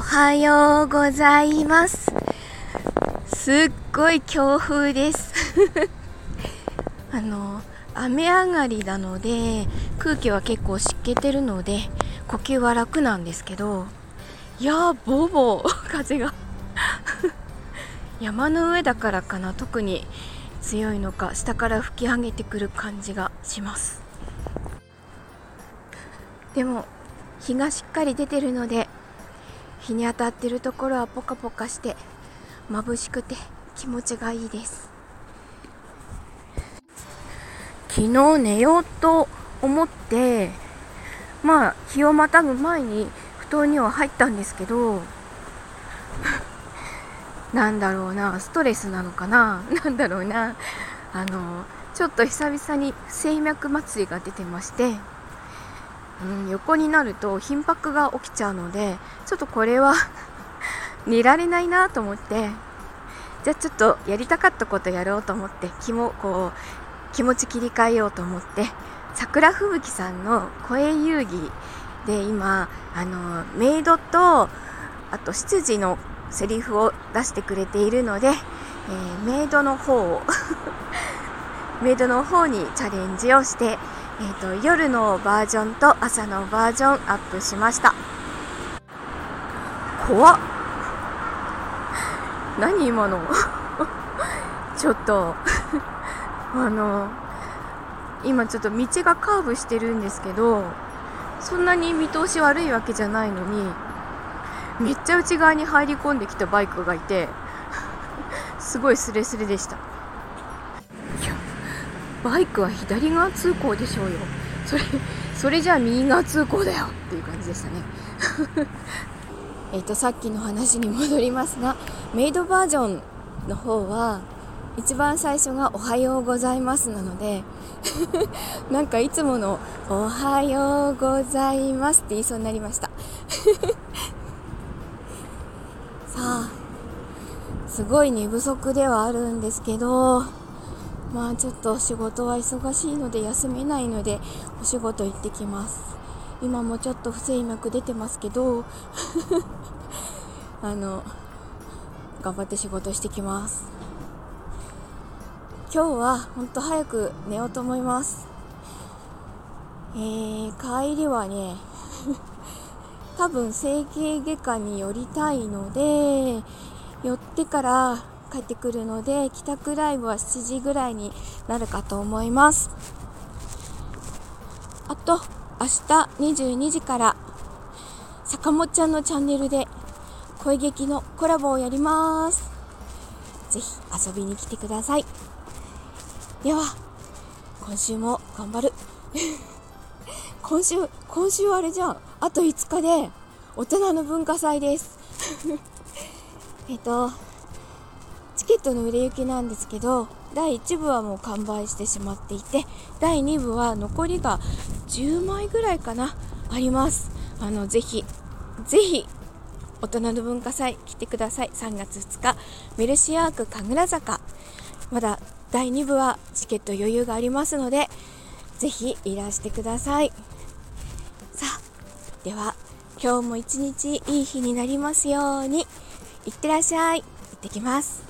はようございます。すっごい強風です。あの雨上がりなので空気は結構湿気てるので呼吸は楽なんですけどいやーボーボー 風が。山の上だからかな。特に強いのか下から吹き上げてくる感じがします。でも日がしっかり出てるので日に当たってるところはポカポカして眩しくて気持ちがいいです。昨日寝ようと思ってまあ日をまたぐ前に布団には入ったんですけど なんだろうなストレスなのかな なんだろうなあのちょっと久々に不整脈祭りが出てましてうん、横になると頻拍が起きちゃうのでちょっとこれは 寝られないなと思ってじゃあちょっとやりたかったことやろうと思って気もこう気持ち切り替えようと思って桜吹雪さんの声遊戯で今あのメイドとあと執事のセリフを出してくれているので、えー、メイドの方を メイドの方にチャレンジをしてえーと、夜のバージョンと朝のバージョンアップしました。怖っ。何今の？ちょっと。あの今ちょっと道がカーブしてるんですけどそんなに見通し悪いわけじゃないのにめっちゃ内側に入り込んできたバイクがいてすごいスレスレでした。バイクは左側通行でしょうよ。それそれじゃあ右側通行だよっていう感じでしたね。えっとさっきの話に戻りますがメイドバージョンの方は一番最初が「おはようございます」なので なんかいつもの「おはようございます」って言いそうになりました。さあすごい寝不足ではあるんですけどまあちょっと仕事は忙しいので休めないのでお仕事行ってきます。今もちょっと不整脈出てますけど あの頑張って仕事してきます。今日は本当早く寝ようと思います。えー、帰りはね多分整形外科に寄りたいので寄ってから帰ってくるので帰宅ライブは7時ぐらいになるかと思います。あと明日22時から坂本ちゃんのチャンネルで声劇のコラボをやります。ぜひ遊びに来てください。では今週も頑張る。今週今週あれじゃん。あと5日で大人の文化祭です。えっとチケットの売れ行きなんですけど第1部はもう完売してしまっていて第2部は残りが10枚ぐらいかなあります。あのぜひぜひ大人の文化祭来てください。3月2日メルシアーク神楽坂。まだ第2部はチケット余裕がありますのでぜひいらしてください。さあでは今日も一日いい日になりますように。いってらっしゃい。行ってきます。